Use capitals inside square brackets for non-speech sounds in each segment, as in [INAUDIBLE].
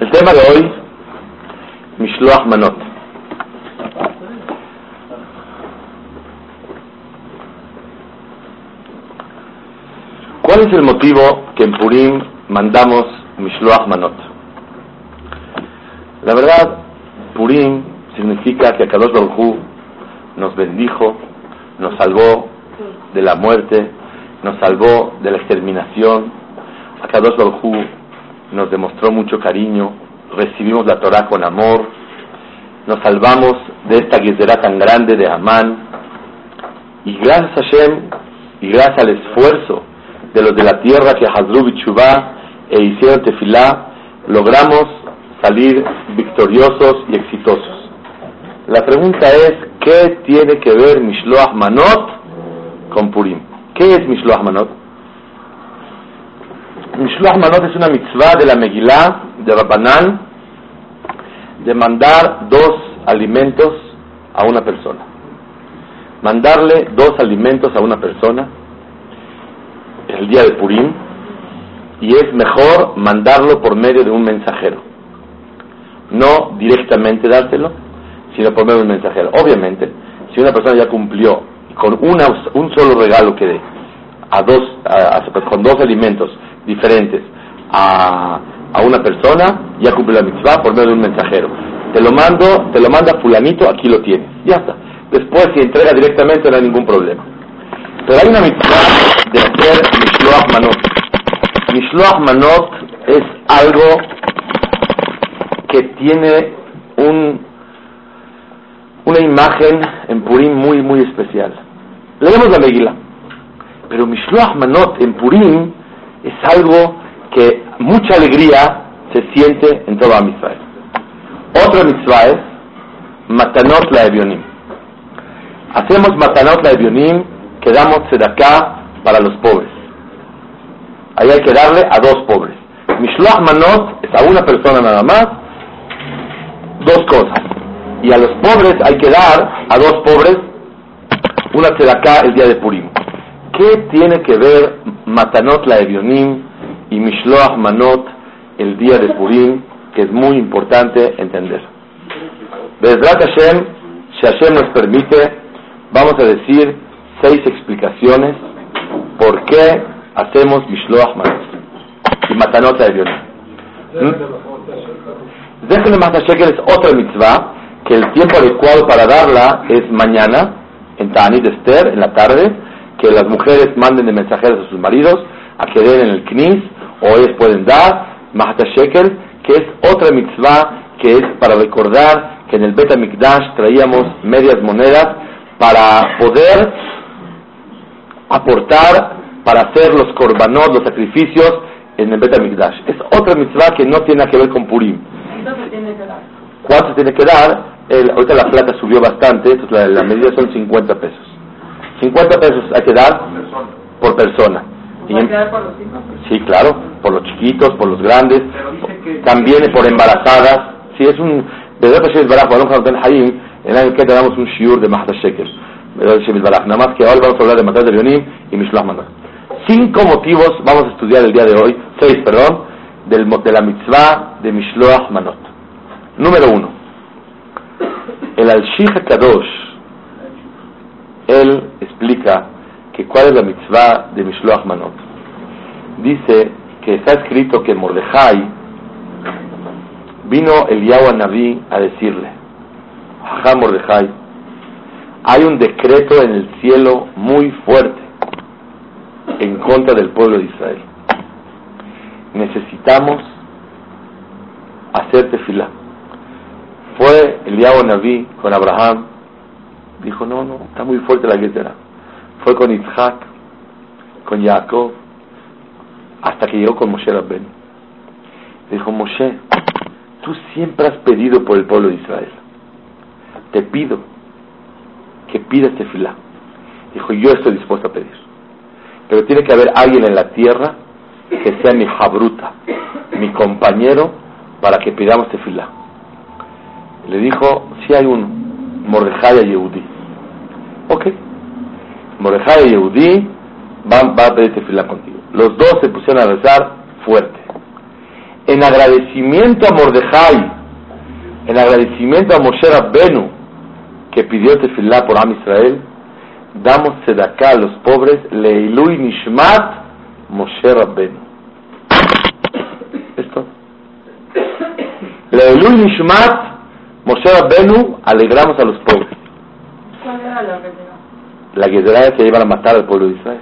El tema de hoy, Mishloach Manot. ¿Cuál es el motivo que en Purim mandamos Mishloach Manot? La verdad, Purim significa que Kadosh Baruj nos bendijo, nos salvó de la muerte, nos salvó de la exterminación. Akadosh Baruj nos demostró mucho cariño, recibimos la Torah con amor, nos salvamos de esta guerra tan grande de Amán, y gracias a Hashem, y gracias al esfuerzo de los de la tierra que Hazru Bichubá e hicieron tefilá, logramos salir victoriosos y exitosos. La pregunta es, ¿qué tiene que ver Mishloach Manot con Purim? ¿Qué es Mishloach Manot? Mishloach Manot es una mitzvah de la Megillah de Rabbanán de mandar dos alimentos a una persona. Mandarle dos alimentos a una persona el día de Purim y es mejor mandarlo por medio de un mensajero. No directamente dárselo, sino por medio de un mensajero. Obviamente, si una persona ya cumplió con una, un solo regalo que dé a dos, con dos alimentos diferentes a, a una persona, ya cumple la mitzvah por medio de un mensajero. Te lo mando, te lo manda fulanito, aquí lo tienes. Ya está. Después, si entrega directamente, no hay ningún problema. Pero hay una mitzvah de hacer Mishloach Manot. Mishloach Manot es algo que tiene un, una imagen en Purim muy, muy especial. Leemos la Megillah. Pero Mishloach Manot en Purim es algo que mucha alegría se siente en toda Israel. Otra mitzvah es Matanot la Evionim. Hacemos Matanot la Evionim, que damos acá para los pobres. Ahí hay que darle a dos pobres. Mishloach Manot es a una persona nada más, dos cosas. Y a los pobres hay que dar a dos pobres una acá el día de Purim. ¿Qué tiene que ver Matanot la Evionim y Mishloach Manot el día de Purim, que es muy importante entender? Bezrat Hashem, si Hashem nos permite, vamos a decir seis explicaciones por qué hacemos Mishloach Manot y Matanot la Evionim. Déjenme más es otra mitzvah, que el tiempo adecuado para darla es mañana, en Tanit Esther, en la tarde, que las mujeres manden de mensajeros a sus maridos a que den en el Knis, o ellos pueden dar, Mahata Shekel, que es otra mitzvah que es para recordar que en el Bet Mikdash traíamos medias monedas para poder aportar, para hacer los korbanot, los sacrificios en el Bet Mikdash. Es otra mitzvah que no tiene que ver con Purim. ¿Cuánto tiene que dar? El, ahorita la plata subió bastante, la, la medida son 50 pesos. 50 pesos hay que dar por persona. Y Sí, claro, por los chiquitos, por los grandes, también por embarazadas. Si es un, en el que damos un shiur de Mahda Shekel. Nada más que hoy vamos a hablar de Matar de Leonim y Mishloach Manot. Cinco motivos vamos a estudiar el día de hoy, seis, perdón, del, de la mitzvah de Mishloach Manot. Número uno, el Al-Shih Kadosh, él explica que cuál es la mitzvah de Mishloach Manot. Dice que está escrito que Mordejai vino el Naví a decirle, Ajá Mordejai, hay un decreto en el cielo muy fuerte en contra del pueblo de Israel. Necesitamos hacerte fila. Fue el Naví con Abraham Dijo, no, no, está muy fuerte la guerra. Fue con Isaac, con Jacob, hasta que llegó con Moshe Rabben. Dijo, Moshe, tú siempre has pedido por el pueblo de Israel. Te pido que pidas fila. Dijo, yo estoy dispuesto a pedir. Pero tiene que haber alguien en la tierra que sea mi jabruta, mi compañero, para que pidamos tefilá. Le dijo, si hay uno, Mordejai Yehudi. Ok. Morejai y Yehudi van, va a pedir tefilá contigo. Los dos se pusieron a rezar fuerte. en agradecimiento a Mordejai, en agradecimiento a Moshe Rabbenu, que pidió tefilá por Am Israel, damos sedaká a los pobres, leilui nishmat Moshe Rabbenu. Esto. Leilui nishmat Moshe Rabbenu, alegramos a los pobres. ¿Cuál era la La guerrera que iban a matar al pueblo de Israel.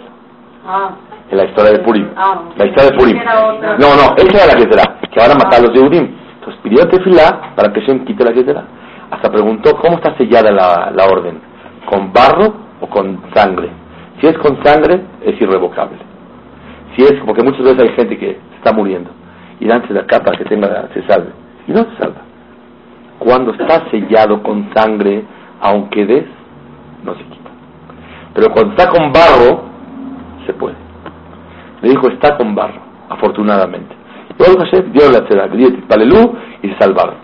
Ah. En la historia de Purim. Ah, la historia de Purim. No, no, esa era la guerrera, que van a matar a los Yehudim. Entonces pidió tefilá para que Shem quite la guerrera. Hasta preguntó cómo está sellada la, la orden, con barro o con sangre. Si es con sangre, es irrevocable. Si es, porque muchas veces hay gente que está muriendo y de acá para que tenga, se salve. Y no se salva. Cuando está sellado con sangre, aunque des, no se quita. Pero cuando está con barro, se puede. Le dijo, está con barro, afortunadamente. Y Hashem dio la tzedakah, palelú y se salvaron.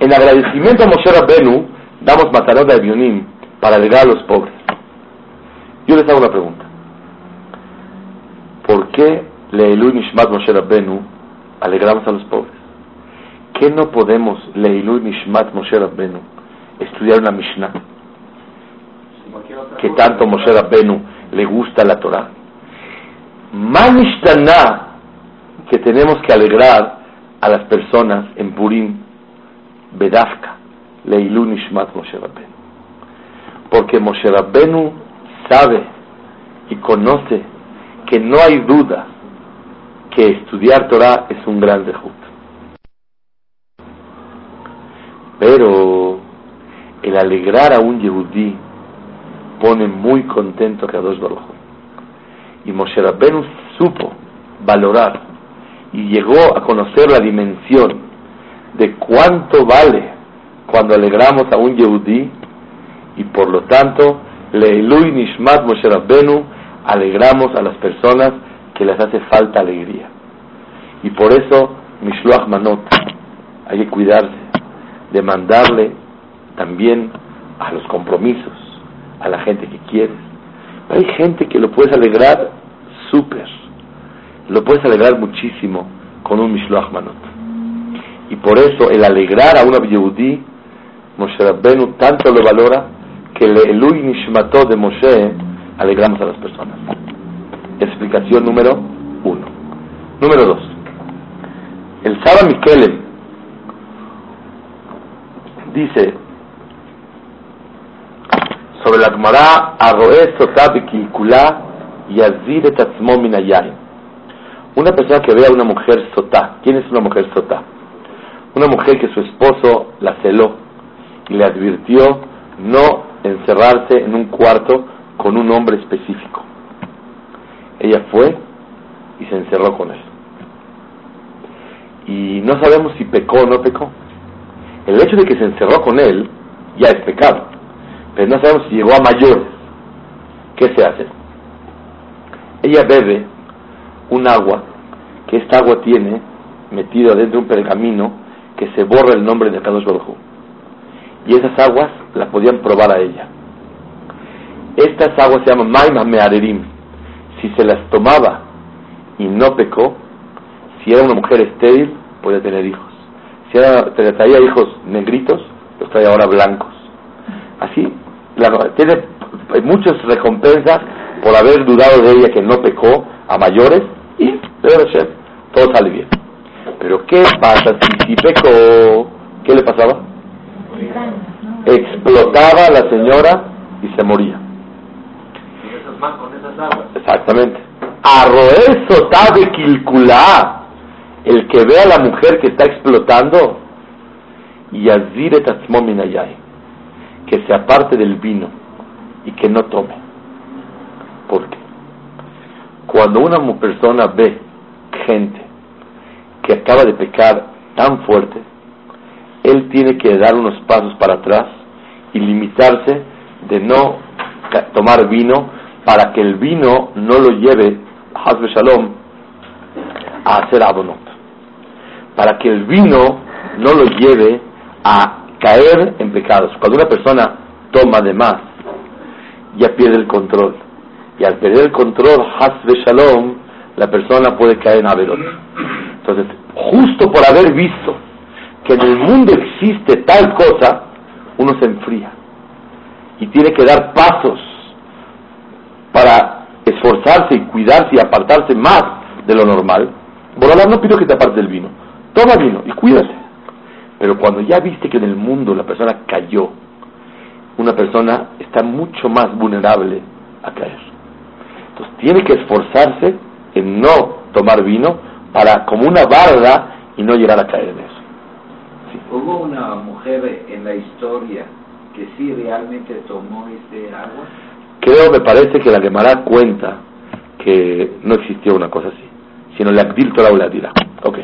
En agradecimiento a Moshe Rabbenu, damos matarot de Bionim para alegar a los pobres. Yo les hago una pregunta. ¿Por qué Leilu Nishmat Moshe Rabbenu alegramos a los pobres? ¿Qué no podemos Leilu Nishmat Moshe Rabbenu estudiar una Mishnah? Que tanto Moshe Rabbenu le gusta la Torah. Manishtana que tenemos que alegrar a las personas en Purim, Bedafka, Leilu Nishmat Moshe Rabbenu. Porque Moshe Rabbenu sabe y conoce que no hay duda que estudiar Torah es un gran dejud. Pero el alegrar a un Yehudí pone muy contento a Kadosh Baruch Y Moshe Rabbeinu supo valorar y llegó a conocer la dimensión de cuánto vale cuando alegramos a un Yehudí y por lo tanto Leilui Nishmat Moshe Rabbenu, alegramos a las personas que les hace falta alegría. Y por eso, Mishloach Manot, hay que cuidarse de mandarle también a los compromisos, a la gente que quieres. Hay gente que lo puedes alegrar súper, lo puedes alegrar muchísimo con un Mishloach Manot. Y por eso el alegrar a una Yehudí, Moshe Rabbenu tanto lo valora que el Elui Nishmato de Moshe alegramos a las personas. Explicación número uno. Número dos. El Saba Mikelem dice sobre la Gemara Arroez Kilkula Yazid Minayay. Una persona que ve a una mujer sotá. ¿Quién es una mujer sotá? Una mujer que su esposo la celó y le advirtió no encerrarse en un cuarto con un hombre específico. Ella fue y se encerró con él. Y no sabemos si pecó o no pecó. El hecho de que se encerró con él ya es pecado. Pero no sabemos si llegó a mayores. ¿Qué se hace? Ella bebe un agua que esta agua tiene metido dentro de un pergamino que se borra el nombre de Kadosh Baruj y esas aguas la podían probar a ella. Estas aguas se llaman Maima Mearerim. Si se las tomaba y no pecó, si era una mujer estéril, podía tener hijos. Si era, traía hijos negritos, los traía ahora blancos. Así, tiene muchas recompensas por haber dudado de ella que no pecó a mayores y, todo sale bien. Pero ¿qué pasa si, pecó? ¿Qué le pasaba? Explotaba la señora y se moría. Exactamente. Kilkulá. El que ve a la mujer que está explotando, y azire que se aparte del vino y que no tome. ¿Por qué? Cuando una persona ve gente que acaba de pecar tan fuerte, él tiene que dar unos pasos para atrás y limitarse de no tomar vino para que el vino no lo lleve, Hazbe Shalom, a hacer abonot. Para que el vino no lo lleve a caer en pecados. Cuando una persona toma de más, ya pierde el control. Y al perder el control, Hazbe Shalom, la persona puede caer en Averot. Entonces, justo por haber visto que en el mundo existe tal cosa, uno se enfría y tiene que dar pasos para esforzarse y cuidarse y apartarse más de lo normal. Borolán no pido que te apartes del vino, toma vino y cuídate. Pero cuando ya viste que en el mundo la persona cayó, una persona está mucho más vulnerable a caer. Entonces tiene que esforzarse en no tomar vino para como una barda y no llegar a caer en eso. ¿Hubo una mujer en la historia que sí realmente tomó este agua? Creo, me parece que la Gemara cuenta que no existió una cosa así, sino la Agdil Torah la. Ok.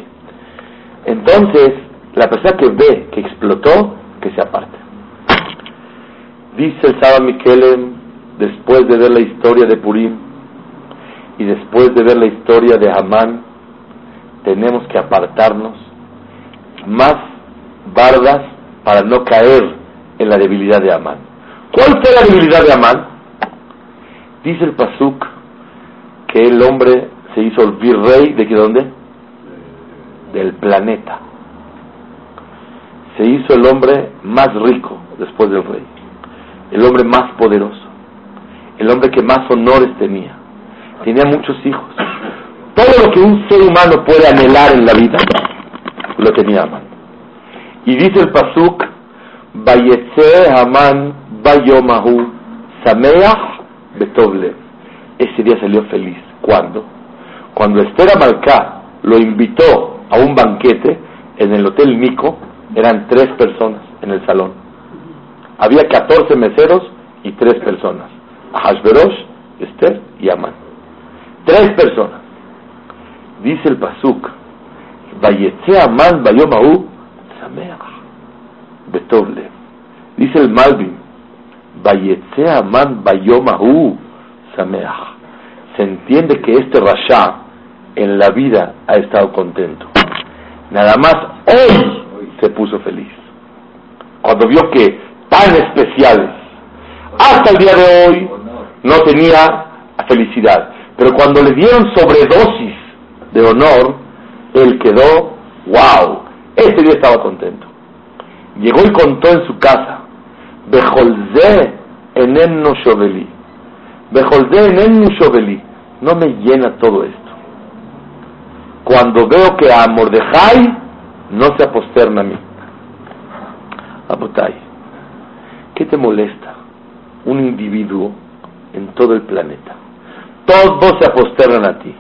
Entonces, la persona que ve que explotó, que se aparte. Dice el Saba Mikelem, después de ver la historia de Purim y después de ver la historia de Hamán, tenemos que apartarnos más bardas para no caer en la debilidad de Amán. ¿Cuál fue la debilidad de Amán? Dice el Pasuk que el hombre se hizo el virrey de qué dónde? Del planeta. Se hizo el hombre más rico después del rey, el hombre más poderoso, el hombre que más honores tenía. Tenía muchos hijos. Todo lo que un ser humano puede anhelar en la vida, lo tenía Amán. Y dice el Pasuk, Vayetze Haman Bayomahu Sameach Betoble. Ese día salió feliz. ¿Cuándo? Cuando Esther Amalcá lo invitó a un banquete en el Hotel Nico, eran tres personas en el salón. Había 14 meseros y tres personas. Ahashverosh, Esther y Amán. Tres personas. Dice el Pasuk, Vayetze Amán Bayomahu Betoble. Dice el Malvin, Vayetze Aman Bayomahu Sameach. Se entiende que este Rasha en la vida ha estado contento. Nada más hoy se puso feliz. Cuando vio que tan especiales, hasta el día de hoy, no tenía felicidad. Pero cuando le dieron sobredosis de honor, él quedó, wow, ese día estaba contento. Llegó y contó en su casa, Bejolze enenno shoveli. Bejolze enenno shoveli. No me llena todo esto. Cuando veo que a Mordejai no se aposterna a mí. Abotay, ¿qué te molesta? Un individuo en todo el planeta. Todos se aposternan a ti.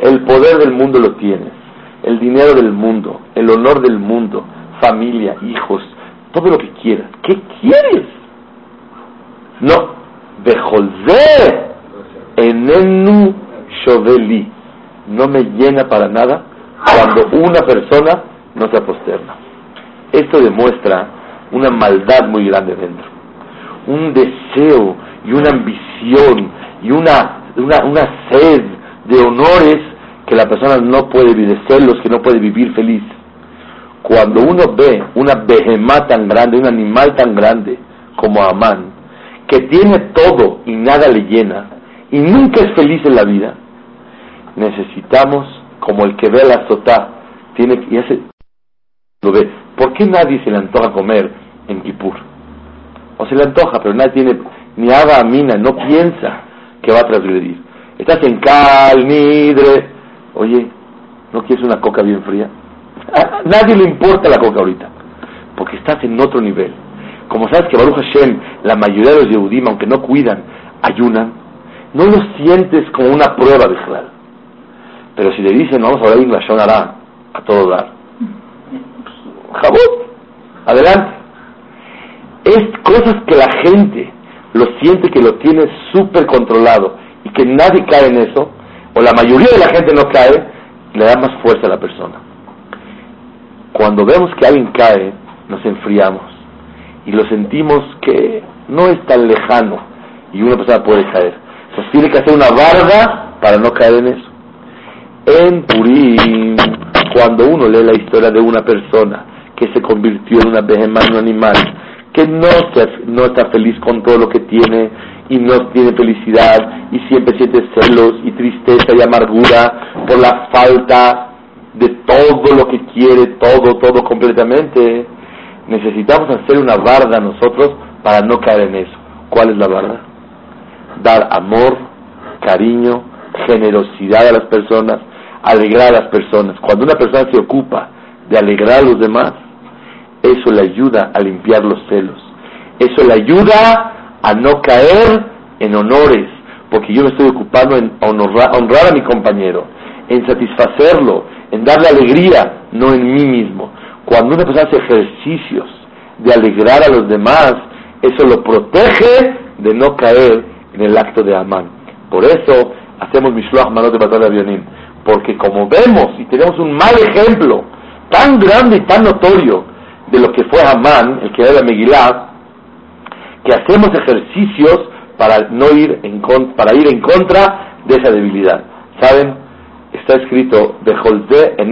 El poder del mundo lo tienes. El dinero del mundo. El honor del mundo. Familia, hijos, todo lo que quieras. ¿Qué quieres? No, Bejolze enenu shoveli. No me llena para nada cuando una persona no se aposterna. Esto demuestra una maldad muy grande dentro. Un deseo y una ambición y una, una, una sed de honores que la persona no puede vivir, celos que no puede vivir feliz. Cuando uno ve una behemá tan grande, un animal tan grande como Amán, que tiene todo y nada le llena, y nunca es feliz en la vida, necesitamos, como el que ve la sotá, tiene y hace, ¿Por qué nadie se le antoja comer en Kipur? O se le antoja, pero nadie tiene ni haga mina, no piensa que va a transgredir. Estás en cal, nidre. Oye, ¿no quieres una coca bien fría? [LAUGHS] Nadie le importa la coca ahorita, porque estás en otro nivel. Como sabes que Baruch Hashem, la mayoría de los Yehudim, aunque no cuidan, ayunan, no lo sientes como una prueba de. Pero si le dicen, vamos a hablar Lashon hará a todo dar, Jabot, adelante. Es cosas que la gente lo siente que lo tiene súper controlado y que nadie cae en eso, o la mayoría de la gente no cae, le da más fuerza a la persona. Cuando vemos que alguien cae, nos enfriamos y lo sentimos que no es tan lejano y una persona puede caer. Entonces tiene que hacer una barda para no caer en eso. En Purim, cuando uno lee la historia de una persona que se convirtió en una behemá, en un animal, que no, no está feliz con todo lo que tiene y no tiene felicidad y siempre siente celos y tristeza y amargura por la falta de todo lo que quiere, todo, todo completamente, necesitamos hacer una barda nosotros para no caer en eso. ¿Cuál es la barda? Dar amor, cariño, generosidad a las personas, alegrar a las personas. Cuando una persona se ocupa de alegrar a los demás, eso le ayuda a limpiar los celos. Eso le ayuda a no caer en honores, porque yo me estoy ocupando en honrar, a mi compañero, en satisfacerlo, en darle alegría, no en mí mismo. Cuando una persona hace ejercicios de alegrar a los demás, eso lo protege de no caer en el acto de Amán. Por eso hacemos Mishloach Manot de Batalla de Avionim. Porque como vemos y tenemos un mal ejemplo tan grande y tan notorio de lo que fue Amán, el que era de Megillah, que hacemos ejercicios para no ir en para ir en contra de esa debilidad. ¿Saben? Está escrito de Jolze en.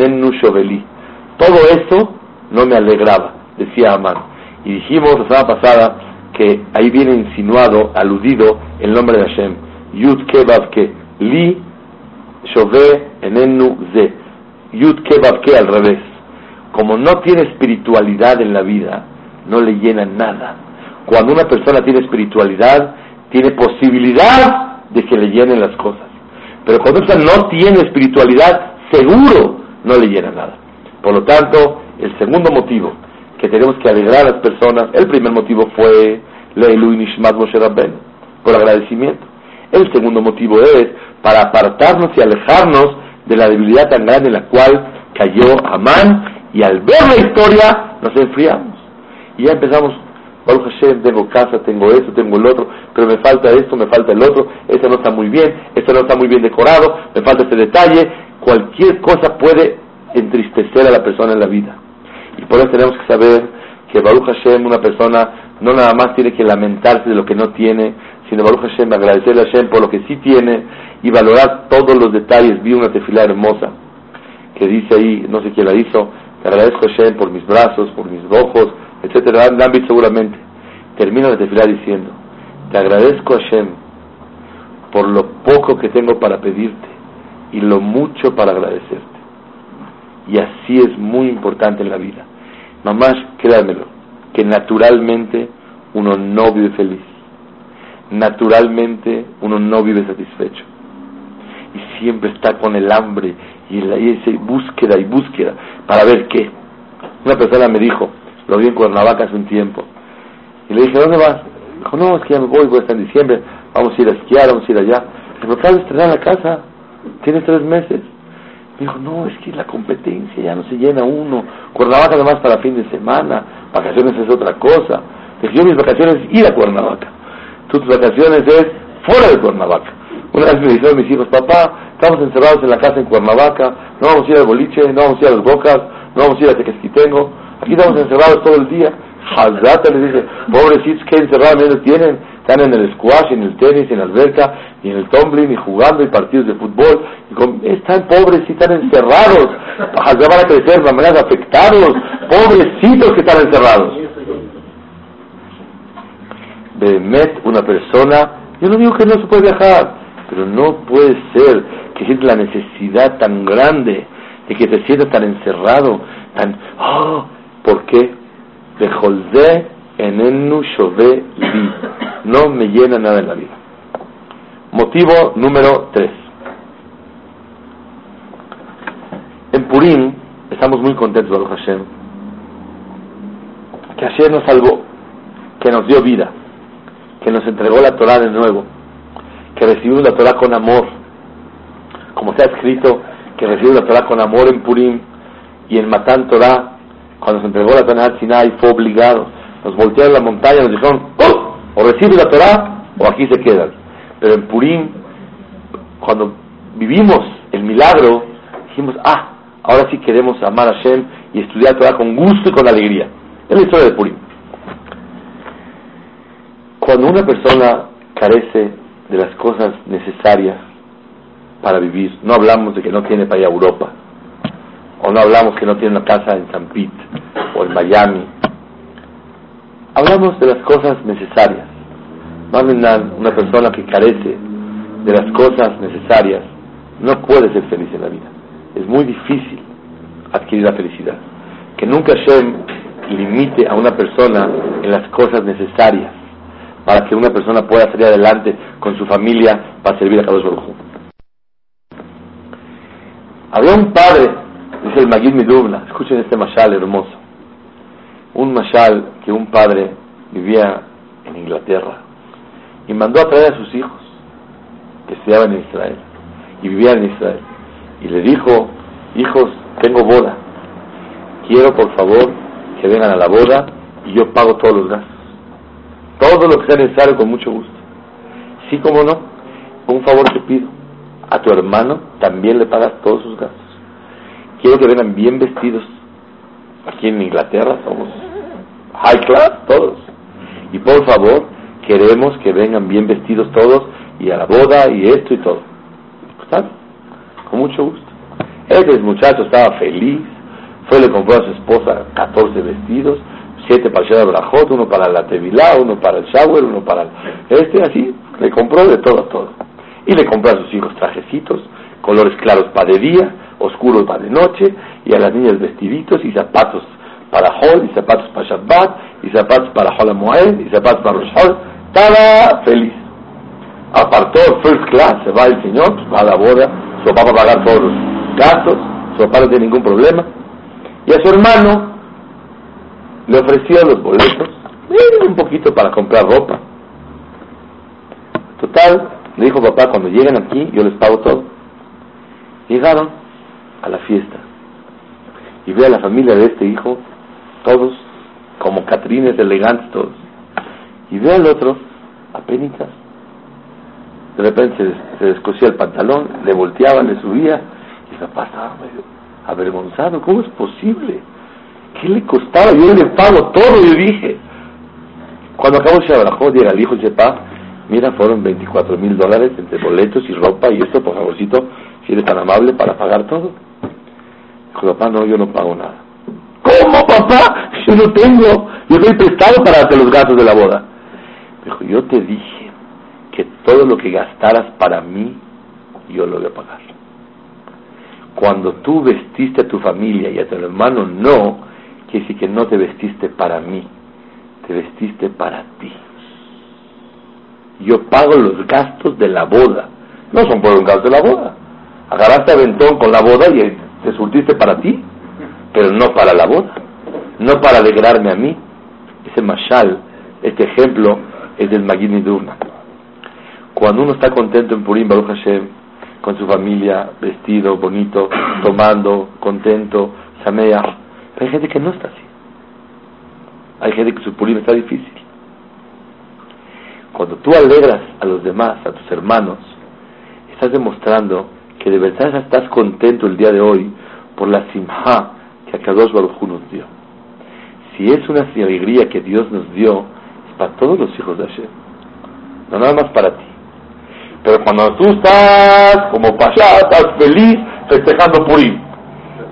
Todo eso no me alegraba, decía Amán. Y dijimos la semana pasada que ahí viene insinuado, aludido el nombre de Hashem. Yud Kebav Ke. Li Shove Enenu Ze. Yud Kebav Ke al revés. Como no tiene espiritualidad en la vida, no le llena nada. Cuando una persona tiene espiritualidad, tiene posibilidad de que le llenen las cosas. Pero cuando persona no tiene espiritualidad, seguro no le llena nada. Por lo tanto, el segundo motivo que tenemos que alegrar a las personas, el primer motivo fue Leilu Nishmat Moshe Rabben, por agradecimiento. El segundo motivo es para apartarnos y alejarnos de la debilidad tan grande en la cual cayó Amán y al ver la historia nos enfriamos. Y ya empezamos, Baruch Hashem, tengo casa, tengo esto, tengo el otro, pero me falta esto, me falta el otro, esto no está muy bien, esto no está muy bien decorado, me falta este detalle. Cualquier cosa puede entristecer a la persona en la vida. Y por eso tenemos que saber que Baruch Hashem, una persona, no nada más tiene que lamentarse de lo que no tiene, sino Baruch Hashem, agradecerle a Hashem por lo que sí tiene y valorar todos los detalles. Vi una tefila hermosa que dice ahí, no sé quién la hizo, te agradezco a Hashem por mis brazos, por mis ojos, etcétera. David seguramente. Termina la tefila diciendo, te agradezco a Hashem por lo poco que tengo para pedirte y lo mucho para agradecerte. Y así es muy importante en la vida. Mamás, créanmelo, que naturalmente uno no vive feliz. Naturalmente uno no vive satisfecho. Y siempre está con el hambre y, la, esa búsqueda y búsqueda para ver qué. Una persona me dijo, lo vi en Cuernavaca hace un tiempo, y le dije, ¿dónde vas? Dijo, no, es que ya me voy, voy a estar en diciembre, vamos a ir a esquiar, vamos a ir allá. Pero claro, estrenar la casa, tienes tres meses. Me dijo, no, es que la competencia ya no se llena uno. Cuernavaca además para fin de semana, vacaciones es otra cosa. Dije, yo mis vacaciones es ir a Cuernavaca. Tus vacaciones es fuera de Cuernavaca. Una vez me dijeron mis hijos, papá, estamos encerrados en la casa en Cuernavaca, no vamos a ir al boliche, no vamos a ir a los bocas, no vamos a ir a Tequesquitengo, aquí estamos encerrados todo el día. [LAUGHS] Hazata les dice, pobrecitos, ¿qué encerramiento tienen? Están en el squash, en el tenis, en la alberca, y en el tumbling, y jugando, y partidos de fútbol. Y están pobres, y están encerrados. [LAUGHS] Ya van a crecer de manera afectados. Pobrecitos que están encerrados. De Met, una persona, yo no digo que no se puede viajar, pero no puede ser que siente la necesidad tan grande de que te sientas tan encerrado, tan, oh, ¿por qué? De Jolde enenu shove li. No me llena nada en la vida. Motivo número 3. En Purim estamos muy contentos, Baruch Hashem, que Hashem nos salvó, que nos dio vida, que nos entregó la Torah de nuevo, que recibimos la Torah con amor, como está escrito, que recibimos la Torah con amor en Purim y en Matán Torah, cuando se entregó la Torah al Sinai, fue obligado nos voltearon la montaña, nos dijeron, ¡Oh! o recibe la Torah o aquí se quedan. Pero en Purim, cuando vivimos el milagro, dijimos, ah, ahora sí queremos amar a Hashem y estudiar Torah con gusto y con alegría. Es la historia de Purim. Cuando una persona carece de las cosas necesarias para vivir, no hablamos de que no tiene para ir a Europa, o no hablamos que no tiene una casa en San Pete o en Miami Hablamos de las cosas necesarias. una persona que carece de las cosas necesarias no puede ser feliz en la vida. Es muy difícil. adquirir la felicidad. Que nunca Hashem limite a una persona en las cosas necesarias para que una persona pueda salir adelante con su familia para servir a Kadosh Baruj Había un padre, dice el Magid Midubla, escuchen este mashal hermoso, un mashal que un padre vivía en Inglaterra y mandó a traer a sus hijos que estudiaban en Israel y vivían en Israel y le dijo, hijos, tengo boda, quiero por favor que vengan a la boda y yo pago todos los gastos. Todo lo que sea necesario con mucho gusto. Sí, como no, un favor te pido. A tu hermano también le pagas todos sus gastos. Quiero que vengan bien vestidos. Aquí en Inglaterra somos high class todos. Y por favor, queremos que vengan bien vestidos todos y a la boda y esto y todo. ¿Está? Con mucho gusto. Ese muchacho estaba feliz, fue le compró a su esposa 14 vestidos, siete para el Brajot, uno para la Tevilá, uno para el shower, uno para el este, así, le compró de todo, todo. Y le compró a sus hijos trajecitos, colores claros para de día, oscuros para de noche, y a las niñas vestiditos y zapatos para Hol, y zapatos para Shabbat, y zapatos para Hol Moed, y zapatos para Rosh Hol, estaba feliz. Apartó first class, se va el señor, pues va a la boda, su papá va a pagar todos los gastos, su papá no tiene ningún problema, y a su hermano le ofrecía los boletos, un poquito para comprar ropa. Total, le dijo papá, cuando lleguen aquí yo les pago todo. Llegaron a la fiesta y ve a la familia de este hijo, todos como catrines elegantes todos. Y ve al otro, apenas. De repente se, descosía el pantalón, le volteaba, le subía, y papá estaba medio avergonzado. ¿Cómo es posible? ¿Qué le costaba? Yo le pago todo, yo dije. Cuando acabó Shabrajó, llega el hijo y dice, pa, mira, fueron 24 mil dólares entre boletos y ropa y esto, por favorcito, si eres tan amable para pagar todo. Dijo, papá, no, yo no pago nada. ¿Cómo, papá? Yo no tengo. Yo estoy prestado para darte los gastos de la boda. Dijo, yo te dije que todo lo que gastaras para mí, yo lo voy a pagar. Cuando tú vestiste a tu familia y a tu hermano no, quiere decir que no te vestiste para mí, te vestiste para ti. Yo pago los gastos de la boda. No son por un gasto de la boda. Agarraste aventón con la boda y te surtiste para ti, pero no para la boda. No para alegrarme a mí. Ese mashal, este ejemplo, es del Magini Durna. Cuando uno está contento en Purim, Baruch Hashem, con su familia, vestido, bonito, [CLEARS THROAT] tomando, contento, samea. Hay gente que no está así. Hay gente que su purim está difícil. Cuando tú alegras a los demás, a tus hermanos, estás demostrando que de verdad estás contento el día de hoy por la simha que Akadosh Baruj nos dio. Si es una alegría que Dios nos dio, es para todos los hijos de Hashem, no nada más para ti. Pero cuando tú estás como pasha, estás feliz festejando Purim.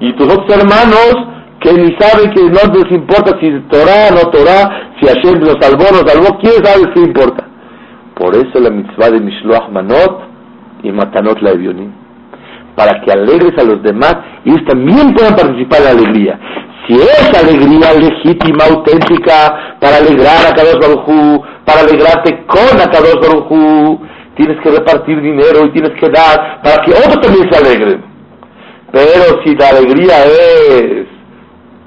Y tus otros hermanos que ni saben que no les importa si Torah no Torah, si Hashem nos salvó o no salvó, ¿quién sabe qué importa? Por eso la mitzvah de Mishloach Manot y Matanot la Evionim. Para que alegres a los demás y ellos también puedan participar en la alegría. Si es alegría legítima, auténtica, para alegrar a Kadosh Baruj para alegrarte con Kadosh Baruj tienes que repartir dinero y tienes que dar para que otros también se alegren. Pero si la alegría es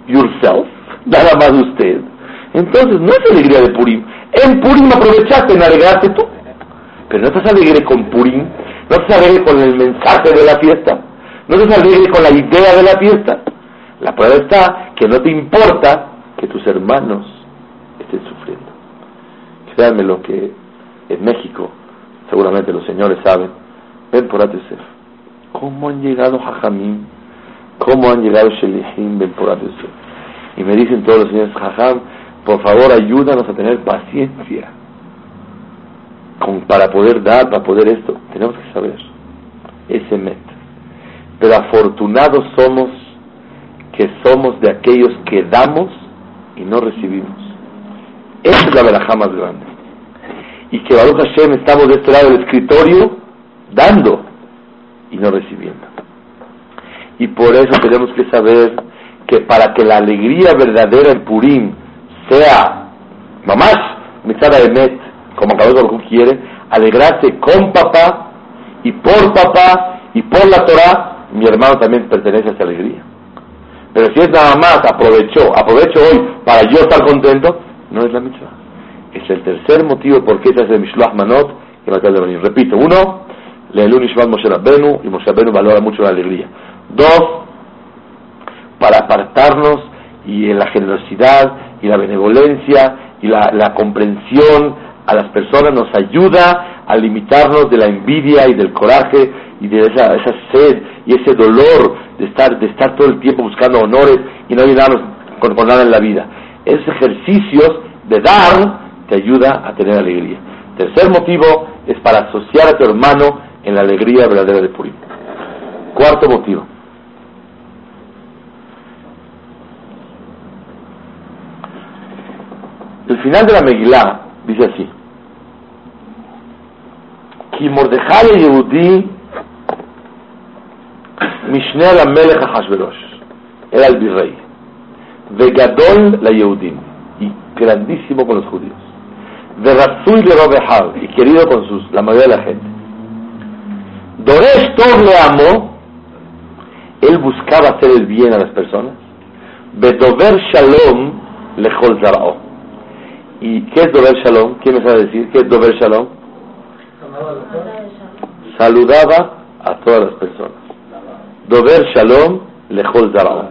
yourself, [LAUGHS] nada más usted, entonces no es alegría de Purim. En Purim aprovechaste en tú, pero no estás alegre con Purim, no estás alegre con el mensaje de la fiesta, no estás alegre con la idea de la fiesta. La prueba está que no te importa que tus hermanos estén sufriendo. Créanme lo que en México seguramente los señores saben, ven por Atesef. ¿Cómo han llegado Jajamim? ¿Cómo han llegado Shelihim? Ven por Atesef. Y me dicen todos los señores, Jajam, por favor ayúdanos a tener paciencia para poder dar, para poder esto. Tenemos que saber ese met. Pero afortunados somos que somos de aquellos que damos y no recibimos. Esa es la verajá más grande y que Baruch Hashem estamos de este lado del escritorio dando y no recibiendo. Y por eso tenemos que saber que para que la alegría verdadera en Purim sea, mamás, mitzada de Met, como cada uno quiere, alegrarse con papá y por papá y por la Torah, mi hermano también pertenece a esa alegría. Pero si es nada más, aprovechó, aprovecho hoy para yo estar contento, no es la mitzvah. Es el tercer motivo por qué se hace Mishloach Manot y Matal de venir. Repito, uno, Leelun Ishmat Moshe Rabbenu, y Moshe Rabbenu valora mucho la alegría. Dos, para apartarnos y en la generosidad y la benevolencia y la, la comprensión a las personas nos ayuda a limitarnos de la envidia y del coraje y de esa, esa sed y ese dolor de estar, de estar todo el tiempo buscando honores y no ayudarnos con, nada en la vida. Esos ejercicios de dar te ayuda a tener alegría. Tercer motivo es para asociar a tu hermano en la alegría verdadera de Purim. Cuarto motivo. El final de la Megilá dice así: Ki Mordejai Yehudi Mishne al Melech era el virrey, Vegadol la Yehudim y grandísimo con los judíos, de le Robehav y querido con la mayoría de la gente. Doresh Tov le amó, él buscaba hacer el bien a las personas, Bedover Shalom le Zaraot ¿Y qué es Dover Shalom? ¿Quién me sabe decir? ¿Qué es Dover Shalom? Saludaba a todas las personas. Dover Shalom Lejol Zarao.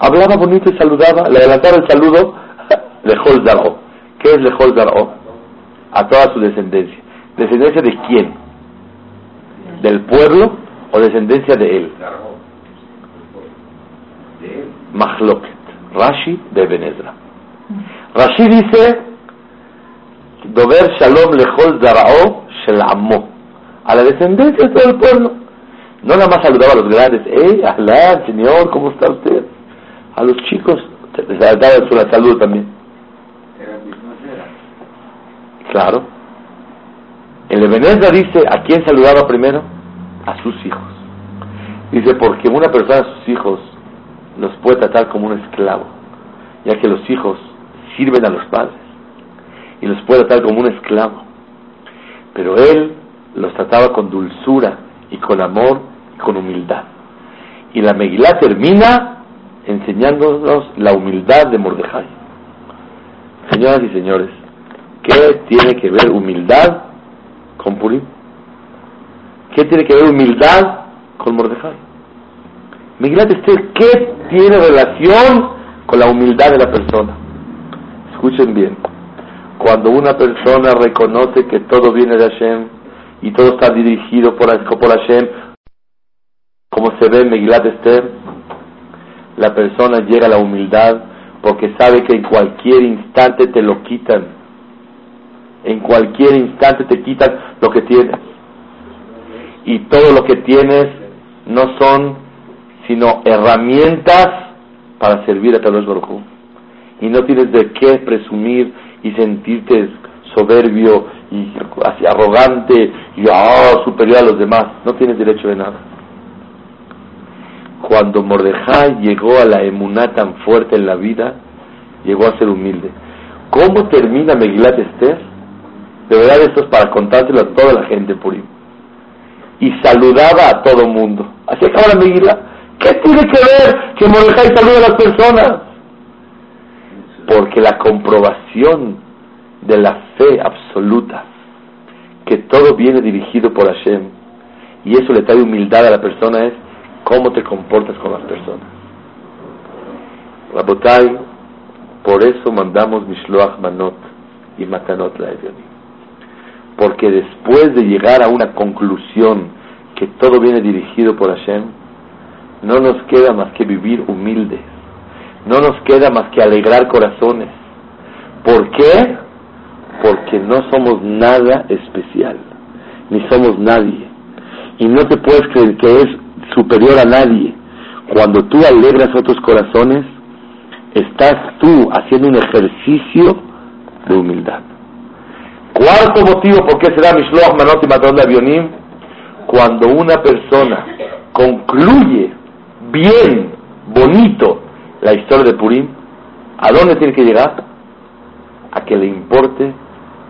Hablaba bonito y saludaba, le adelantaba el saludo, [LAUGHS] Lejol Zarao. ¿Qué es Lejol Zarao? A toda su descendencia. ¿Descendencia de quién? ¿Del pueblo o descendencia de él? Mahloket. Rashi de Benedra. Rashi dice, Dover Shalom Lejol Zarao Shelamó. A la descendencia de todo el pueblo. No nada más saludaba a los grandes, ¡eh, Ahlán, señor, ¿cómo está usted? A los chicos, les daba su salud también. Claro. El Ebenezer dice, ¿a quién saludaba primero? A sus hijos. Dice, porque una persona a sus hijos los puede tratar como un esclavo, ya que los hijos sirven a los padres y los puede tratar como un esclavo. Pero él los trataba con dulzura y con amor y con humildad. Y la Megilá termina enseñándonos la humildad de Mordejai. Señoras y señores, ¿qué tiene que ver humildad con Purim? ¿Qué tiene que ver humildad con Mordejai? Megilá Esther, ¿qué tiene relación con la humildad de la persona? Escuchen bien. Cuando una persona reconoce que todo viene de Hashem y todo está dirigido por, por Hashem, como se ve en Megilat Esther, la persona llega a la humildad porque sabe que en cualquier instante te lo quitan. En cualquier instante te quitan lo que tienes. Y todo lo que tienes no son sino herramientas para servir a Kadosh Baruj Y no tienes de qué presumir y sentirte soberbio y así arrogante y oh, superior a los demás. No tienes derecho de nada. Cuando Mordejai llegó a la emuná tan fuerte en la vida, llegó a ser humilde. ¿Cómo termina Megilat Esther? De verdad esto es para contárselo a toda la gente Purim. Y saludaba a todo mundo. Así acaba la Megilat. ¿Qué tiene que ver que Mordejai saluda a las personas? Porque la comprobación de la fe absoluta, que todo viene dirigido por Hashem, y eso le trae humildad a la persona, es cómo te comportas con las personas. Rabotai, por eso mandamos Mishloach Manot y Matanot la Porque después de llegar a una conclusión que todo viene dirigido por Hashem, no nos queda más que vivir humildes. No nos queda más que alegrar corazones. ¿Por qué? Porque no somos nada especial, ni somos nadie. Y no te puedes creer que es superior a nadie. Cuando tú alegras otros corazones, estás tú haciendo un ejercicio de humildad. Cuarto motivo por qué será Mishloach Manot y Matón de Avionim, cuando una persona concluye bien, bonito, la historia de Purim, ¿a dónde tiene que llegar? A que le importe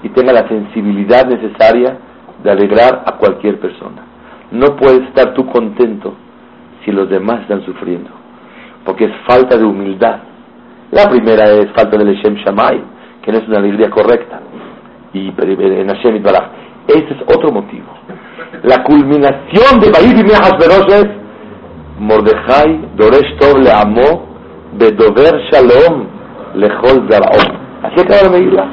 y tenga la sensibilidad necesaria de alegrar a cualquier persona. No puedes estar tú contento si los demás están sufriendo, porque es falta de humildad. La primera es falta del Hashem Shamay, que no es una alegría correcta, y en Hashem Baraj. Ese es otro motivo. La culminación de Bahir y es Mordejai Doresh Tov le amó Bedover Shalom Zaraom. Así acaba la Megillah.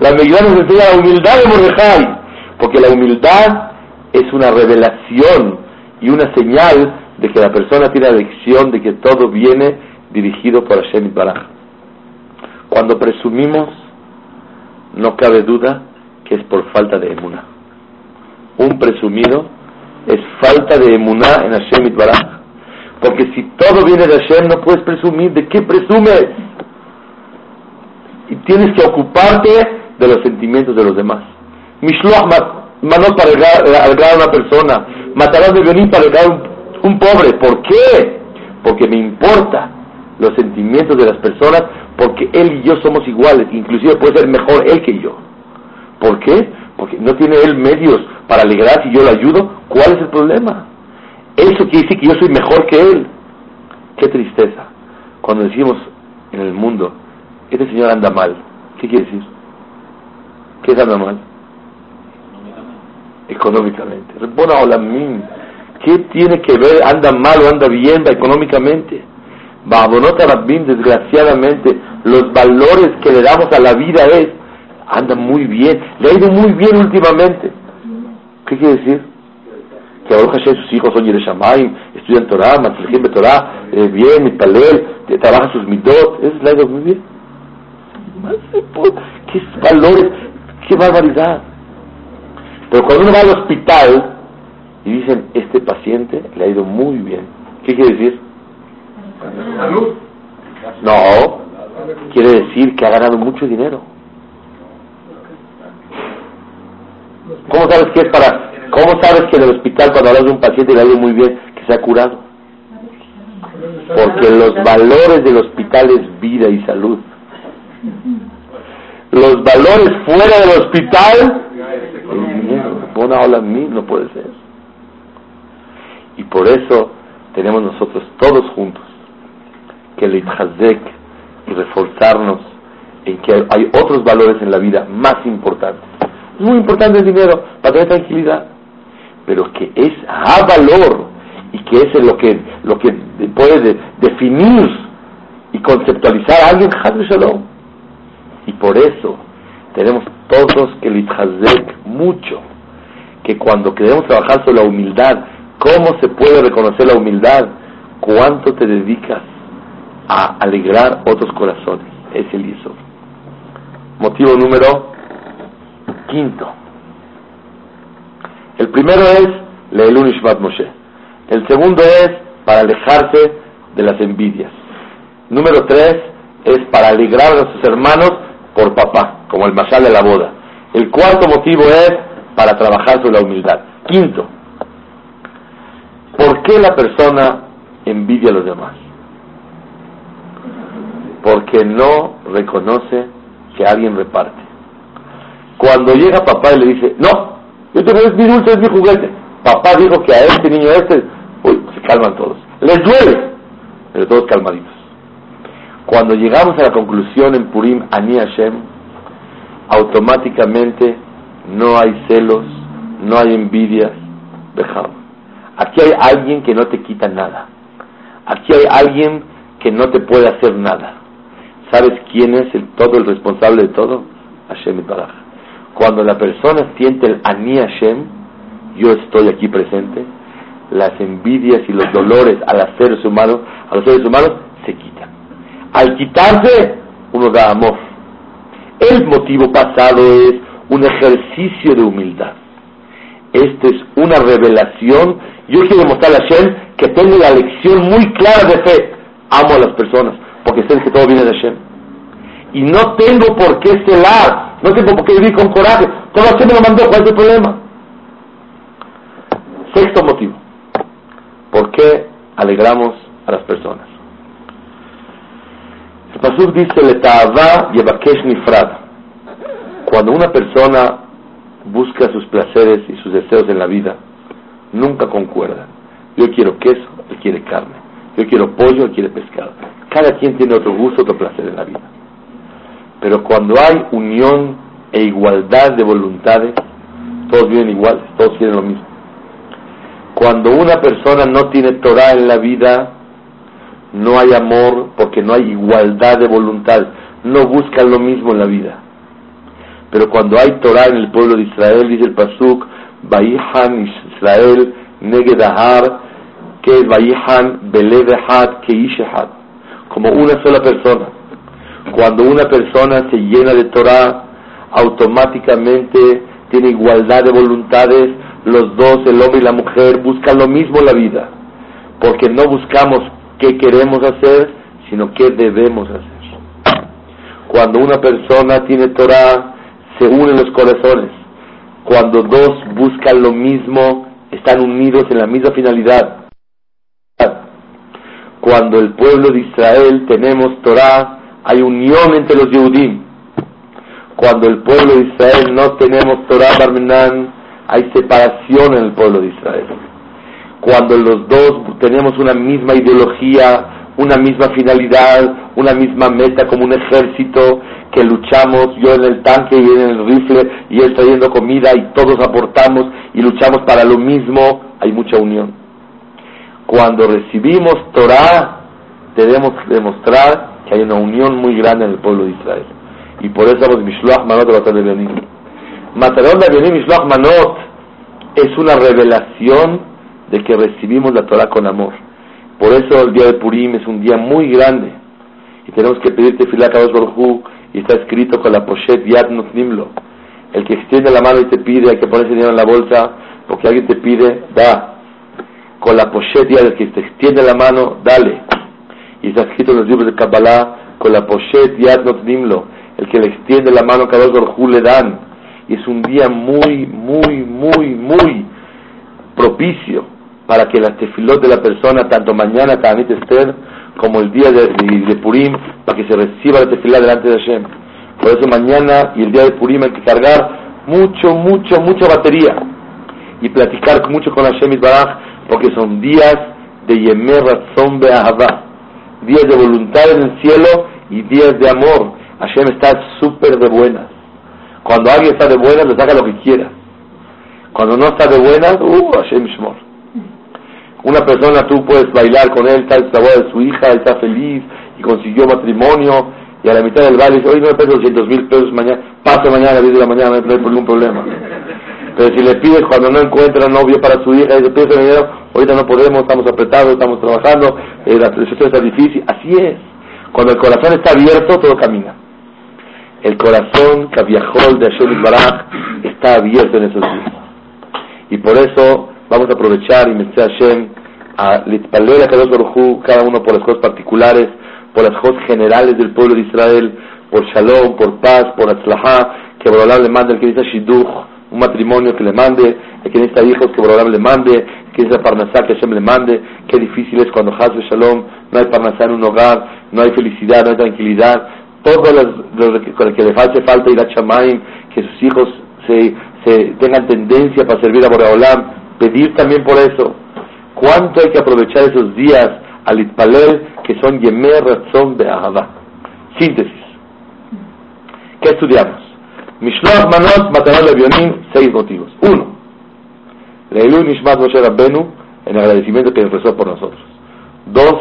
La Megillah nos enseña la humildad de Mordejai, porque la humildad es una revelación y una señal de que la persona tiene la lección de que todo viene dirigido por Hashem Baraj. Cuando presumimos, no cabe duda que es por falta de emuna. Un presumido es falta de emuná en Hashem Baraj. Porque si todo viene de Hashem, no puedes presumir. ¿De qué presumes? Y tienes que ocuparte de los sentimientos de los demás. Mishloach manot para alegrar a una persona. Matarás de violín para alegrar un, un pobre. ¿Por qué? Porque me importa los sentimientos de las personas, porque él y yo somos iguales. Inclusive puede ser mejor él que yo. ¿Por qué? Porque no tiene él medios para alegrar si yo lo ayudo. ¿Cuál es el problema? Eso quiere decir que yo soy mejor que él. Qué tristeza. Cuando decimos en el mundo, este señor anda mal. ¿Qué quiere decir? ¿Qué es anda mal? Económicamente. ¿Qué tiene que ver? ¿Anda mal o anda bien económicamente? Babonota Rabbim, desgraciadamente, los valores que le damos a la vida es, anda muy bien, le ha ido muy bien últimamente. ¿Qué quiere decir? Que ahora sus hijos son Yerushalayim, estudian Torah, Matzlechim Torah, eh, bien, Mitalel, trabajan sus midot, eso le ha ido muy bien. ¿Qué valores? ¿Qué barbaridad? Pero cuando uno va al hospital y dicen, este paciente le ha ido muy bien, ¿qué quiere decir? No, quiere decir que ha ganado mucho dinero. ¿Cómo sabes que es para, cómo sabes que en el hospital cuando hablas de un paciente le ha muy bien, que se ha curado? Porque los valores del hospital es vida y salud. Los valores fuera del hospital Una ola mí no puede ser. Y por eso tenemos nosotros todos juntos que le y reforzarnos en que hay otros valores en la vida más importantes. Es muy importante el dinero para tener tranquilidad, pero que es a valor y que es lo que, lo que puede definir y conceptualizar a alguien, Shalom. Y por eso tenemos todos que litchazek mucho, que cuando queremos trabajar sobre la humildad, ¿cómo se puede reconocer la humildad? ¿Cuánto te dedicas a alegrar otros corazones. Es el hizo. Motivo número quinto. El primero es Leilun Moshe. El segundo es para alejarse de las envidias. Número tres es para alegrar a sus hermanos por papá, como el masal de la boda. El cuarto motivo es para trabajar sobre la humildad. Quinto, ¿por qué la persona envidia a los demás? porque no reconoce que alguien reparte. Cuando llega papá y le dice, no, yo tengo, es mi dulce, es mi juguete. Papá dijo que a este niño este, uy, se calman todos. Les duele, pero todos calmaditos. Cuando llegamos a la conclusión en Purim, Ani Hashem, automáticamente no hay celos, no hay envidias, dejamos. Aquí hay alguien que no te quita nada. Aquí hay alguien que no te puede hacer nada. ¿Sabes quién es el todo el responsable de todo? Hashem Baraj. Cuando la persona siente el Ani Hashem, yo estoy aquí presente, las envidias y los dolores a los seres humanos, a los seres humanos se quitan. Al quitarse, uno da amor. El motivo pasado es un ejercicio de humildad. Esto es una revelación. Yo quiero mostrarle a Hashem que tengo la lección muy clara de fe. Amo a las personas porque sé que todo viene de Hashem. Y no tengo por qué celar, no tengo por qué vivir con coraje. Todo Hashem me lo mandó, ¿cuál es el problema? Sexto motivo. ¿Por qué alegramos a las personas. El Pasuk dice, Leta'ava yevakesh nifrad. Cuando una persona busca sus placeres y sus deseos en la vida, nunca concuerda. Yo quiero queso, él quiere carne. Yo quiero pollo, él quiere pescado. Cada quien tiene otro gusto, otro placer en la vida. Pero cuando hay unión e igualdad de voluntades, todos viven iguales, todos quieren lo mismo. Cuando una persona no tiene Torah en la vida, no hay amor porque no hay igualdad de voluntad, no buscan lo mismo en la vida. Pero cuando hay Torah en el pueblo de Israel, dice el Pasuk, Baihan Israel Negedahar, que es Baihan Belevehad Keishehad, como una sola persona. Cuando una persona se llena de Torah, automáticamente tiene igualdad de voluntades, los dos, el hombre y la mujer, buscan lo mismo la vida, porque no buscamos qué queremos hacer, sino qué debemos hacer. Cuando una persona tiene Torah, se unen los corazones. Cuando dos buscan lo mismo, están unidos en la misma finalidad. Cuando el pueblo de Israel tenemos Torah, hay unión entre los Yehudim. Cuando el pueblo de Israel no tenemos Torah Barmenan, hay separación en el pueblo de Israel. Cuando los dos tenemos una misma ideología, una misma finalidad, una misma meta como un ejército que luchamos, yo en el tanque y en el rifle y él trayendo comida y todos aportamos y luchamos para lo mismo, hay mucha unión. Cuando recibimos Torah, debemos demostrar que hay una unión muy grande en el pueblo de Israel. Y por eso vamos Mishloach Manot de Benim. Matarón de Benim Mishloach Manot es una revelación de que recibimos la Torah con amor. Por eso el día de Purim es un día muy grande. Y tenemos que pedirte Filah Kadosh Baruj y está escrito con la Poshet Yad Nutnimlo. El que extiende la mano y te pide, hay que ponerse dinero en la bolsa, porque alguien te pide, da. Con la Poshet Yad, el que te extiende la mano, dale. Y está escrito en los libros de Kabbalah, con la Poshet Yad Nutnimlo el que le extiende la mano a Kadosh Baruj le dan. Y es un día muy, muy, muy, muy propicio para que la tefilot de la persona, tanto mañana, Tanit Esther, como el día de, Purim, para que se reciba la tefilá delante de Hashem. Por eso mañana y el día de Purim hay que cargar mucho, mucho, mucha batería y platicar mucho con Hashem y Baraj, porque son días de Yemer Ratzon Be'ahavá, días de voluntad en el cielo y días de amor Hashem está súper de buenas. Cuando alguien está de buenas, le saca lo que quiera. Cuando no está de buenas, uh, Hashem Shmor. Una persona, tú puedes bailar con él, está el boda de su hija, está feliz y consiguió matrimonio, y a la mitad del baile dice, oye, no me peso 200 mil pesos mañana, paso mañana a las 10 de la mañana, no hay ningún problema. Pero si le pides cuando no encuentra novio para su hija, y le pides dinero, ahorita no podemos, estamos apretados, estamos trabajando, eh, la situación está difícil, así es. Cuando el corazón está abierto, todo camina el corazón Kaviahol de Hashem Baraj está abierto en esos días. Y por eso vamos a aprovechar y me Hashem a litpaler a cada uno por las cosas particulares, por las cosas generales del pueblo de Israel, por Shalom, por paz, por Atzlahá, que Borolam le mande el que dice Shidduch, un matrimonio que le mande, que necesita hijos que Borolam le mande, que dice Parnasá que Hashem le mande, qué difícil es cuando Hazbe Shalom, no hay Parnasá en un hogar, no hay felicidad, no hay tranquilidad, todo lo, que le hace falta ir a Chamaim, que sus hijos se, se tengan tendencia para servir a Boreolam, pedir también por eso. ¿Cuánto hay que aprovechar esos días al Itpalel que son Yemer Ratzon Be'ahava? Síntesis. ¿Qué estudiamos? Mishloach Manot Matanot Levionim, seis motivos. Uno, Leilu Nishmat Moshe Rabbenu, en agradecimiento que empezó por nosotros. Dos,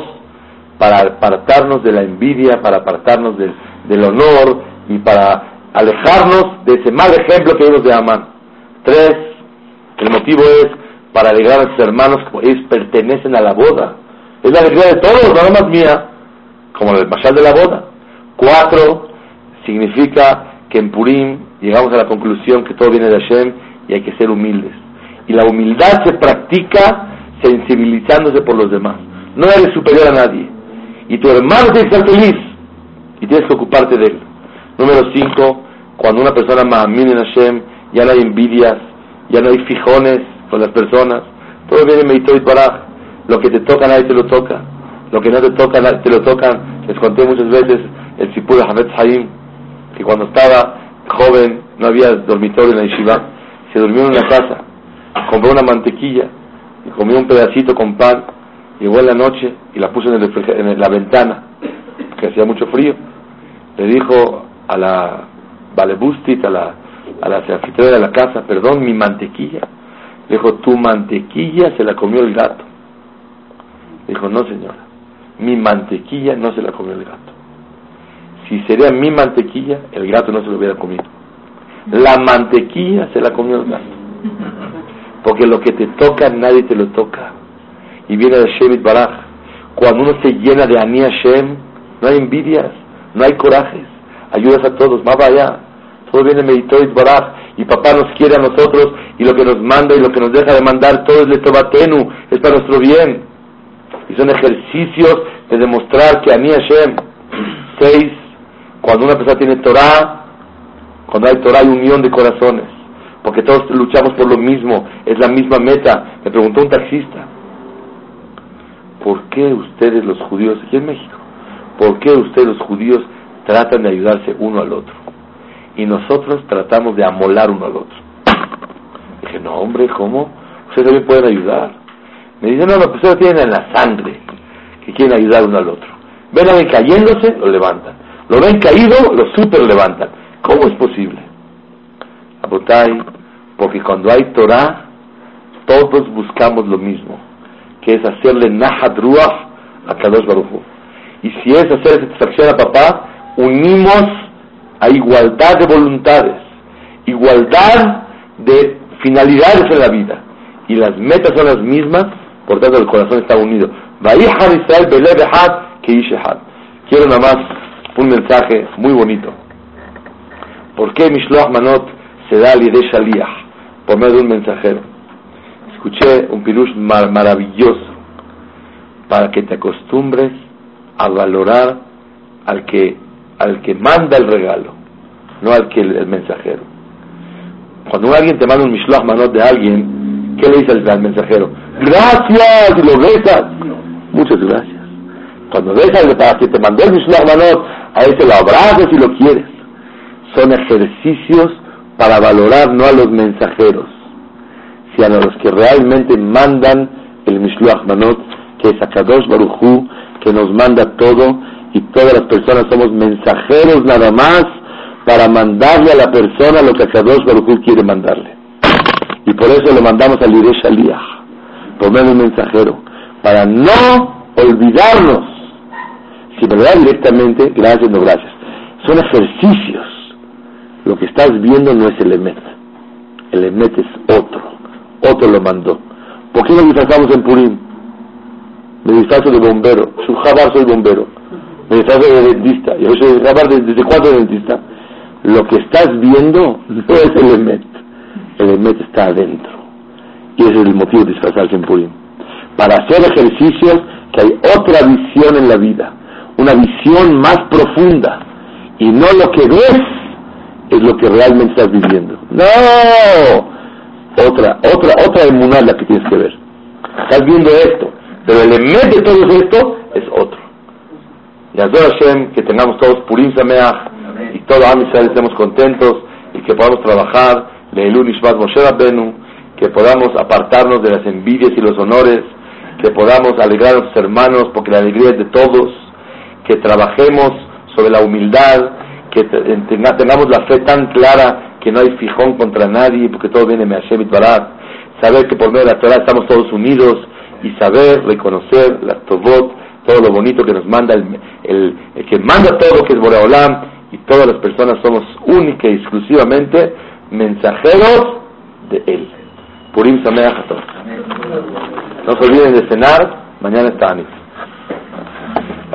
para apartarnos de la envidia, para apartarnos del, del honor y para alejarnos de ese mal ejemplo que vimos de Amán. Tres, el motivo es para alegrar a sus hermanos, como ellos pertenecen a la boda. Es la alegría de todos, no más mía, como el mashal de la boda. Cuatro, significa que en Purim llegamos a la conclusión que todo viene de Hashem y hay que ser humildes. Y la humildad se practica sensibilizándose por los demás. No eres superior a nadie y tu hermano tiene que estar feliz y tienes que ocuparte de él. Número 5, cuando una persona ma'amin en Hashem, ya no hay envidias, ya no hay fijones con las personas, todo viene medito y para lo que te toca nadie te lo toca. Lo que no te toca, te lo tocan. Les conté muchas veces el Sipur Hamed Haim, que cuando estaba joven, no había dormitorio en la yeshiva, se durmió en una casa, compró una mantequilla y comió un pedacito con pan, llegó en la noche y la puso en, el en la ventana, que hacía mucho frío. Le dijo a la Valebustit, a la, a la de la casa, perdón, mi mantequilla. Le dijo, tu mantequilla se la comió el gato. Dijo, no señora, mi mantequilla no se la comió el gato. Si sería mi mantequilla, el gato no se lo hubiera comido. La mantequilla se la comió el gato. Porque lo que te toca, nadie te lo toca. Y viene de Shemit Baraj. Cuando uno se llena de Ani Hashem, no hay envidias, no hay corajes. Ayudas a todos, más allá. Todo viene de Baraj. Y papá nos quiere a nosotros. Y lo que nos manda y lo que nos deja de mandar, todo es Letobatenu. Es para nuestro bien. Y son ejercicios de demostrar que Ani Hashem. Seis cuando una persona tiene Torah, cuando hay Torah hay unión de corazones, porque todos luchamos por lo mismo, es la misma meta. Me preguntó un taxista, ¿por qué ustedes los judíos, aquí en México, por qué ustedes los judíos tratan de ayudarse uno al otro? Y nosotros tratamos de amolar uno al otro. Dije, no hombre, ¿cómo? Ustedes también pueden ayudar. Me dice, no, no, pues ustedes tienen en la sangre que quieren ayudar uno al otro. Ven a ver cayéndose, lo levantan. Lo ven caído, lo super levantan. ¿Cómo es posible? porque cuando hay Torah, todos buscamos lo mismo, que es hacerle Nahat Ruach a Kadosh Baruch Y si es hacer satisfacción a papá, unimos a igualdad de voluntades, igualdad de finalidades en la vida. Y las metas son las mismas, por tanto el corazón está unido. Quiero nada más un mensaje muy bonito. ¿Por qué Mishloach Manot se da al de Shaliach? Por medio de un mensajero. Escuché un pirush maravilloso para que te acostumbres a valorar al que, al que manda el regalo, no al que el, mensajero. Cuando alguien te manda un Mishloach Manot de alguien, ¿qué le dice al, mensajero? Gracias, y lo besas. Muchas gracias. Cuando dejas de para que te mandó el Mishloach Manot, a ese lo abrazas y lo quieres. Son ejercicios para valorar no a los mensajeros, sino a los que realmente mandan el Mishloach Manot, que es Akadosh Baruchu, que nos manda todo, y todas las personas somos mensajeros nada más para mandarle a la persona lo que Akadosh Baruchu quiere mandarle. Y por eso lo mandamos al Lidesh Aliyah, por medio un mensajero, para no olvidarnos si me lo da directamente, gracias, no gracias. Son ejercicios. Lo que estás viendo no es el Emet. El Emet es otro. Otro lo mandó. ¿Por qué nos disfrazamos en Purim? Me disfrazo de bombero. Su jabar soy bombero. Me disfrazo de dentista. Yo soy jabar desde cuándo dentista. Lo que estás viendo no es el Emet. El Emet está adentro. Y ese es el motivo de disfrazarse en Purim. Para hacer ejercicios que hay otra visión en la vida una visión más profunda y no lo que ves es lo que realmente estás viviendo. No, otra, otra, otra emuná la que tienes que ver. Estás viendo esto, pero el emet de todo esto es otro. Y a Hashem, que tengamos todos Purim Sameach y todo Am estemos contentos y que podamos trabajar, Leilun Ishmat Moshe Rabbenu, que podamos apartarnos de las envidias y los honores, que podamos alegrar a nuestros hermanos porque la alegría es de todos que trabajemos sobre la humildad, que tengamos la fe tan clara que no hay fijón contra nadie, porque todo viene de Hashem y saber que por medio de la Torah estamos todos unidos y saber reconocer la Tobot, todo lo bonito que nos manda el, que manda todo, que es Boreolam, y todas las personas somos única y exclusivamente mensajeros de Él. Purim Sameach No se olviden de cenar, mañana está Anif.